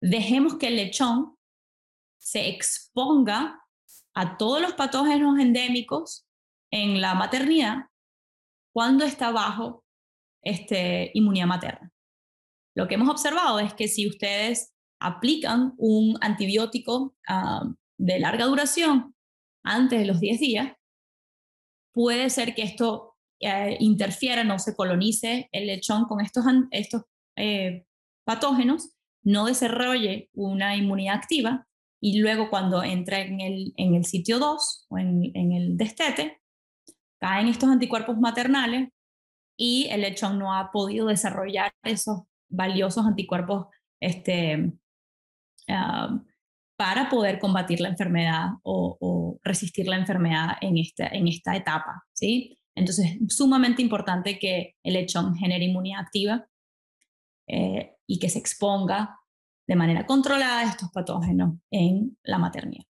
dejemos que el lechón se exponga a todos los patógenos endémicos en la maternidad cuando está bajo este, inmunidad materna. Lo que hemos observado es que si ustedes aplican un antibiótico ah, de larga duración antes de los 10 días, puede ser que esto eh, interfiera, no se colonice el lechón con estos, estos eh, patógenos, no desarrolle una inmunidad activa y luego cuando entra en el, en el sitio 2 o en, en el destete, caen estos anticuerpos maternales y el lechón no ha podido desarrollar esos valiosos anticuerpos este, ah, para poder combatir la enfermedad o, resistir la enfermedad en esta, en esta etapa. ¿sí? Entonces, es sumamente importante que el lechón genere inmunidad activa eh, y que se exponga de manera controlada a estos patógenos en la maternidad.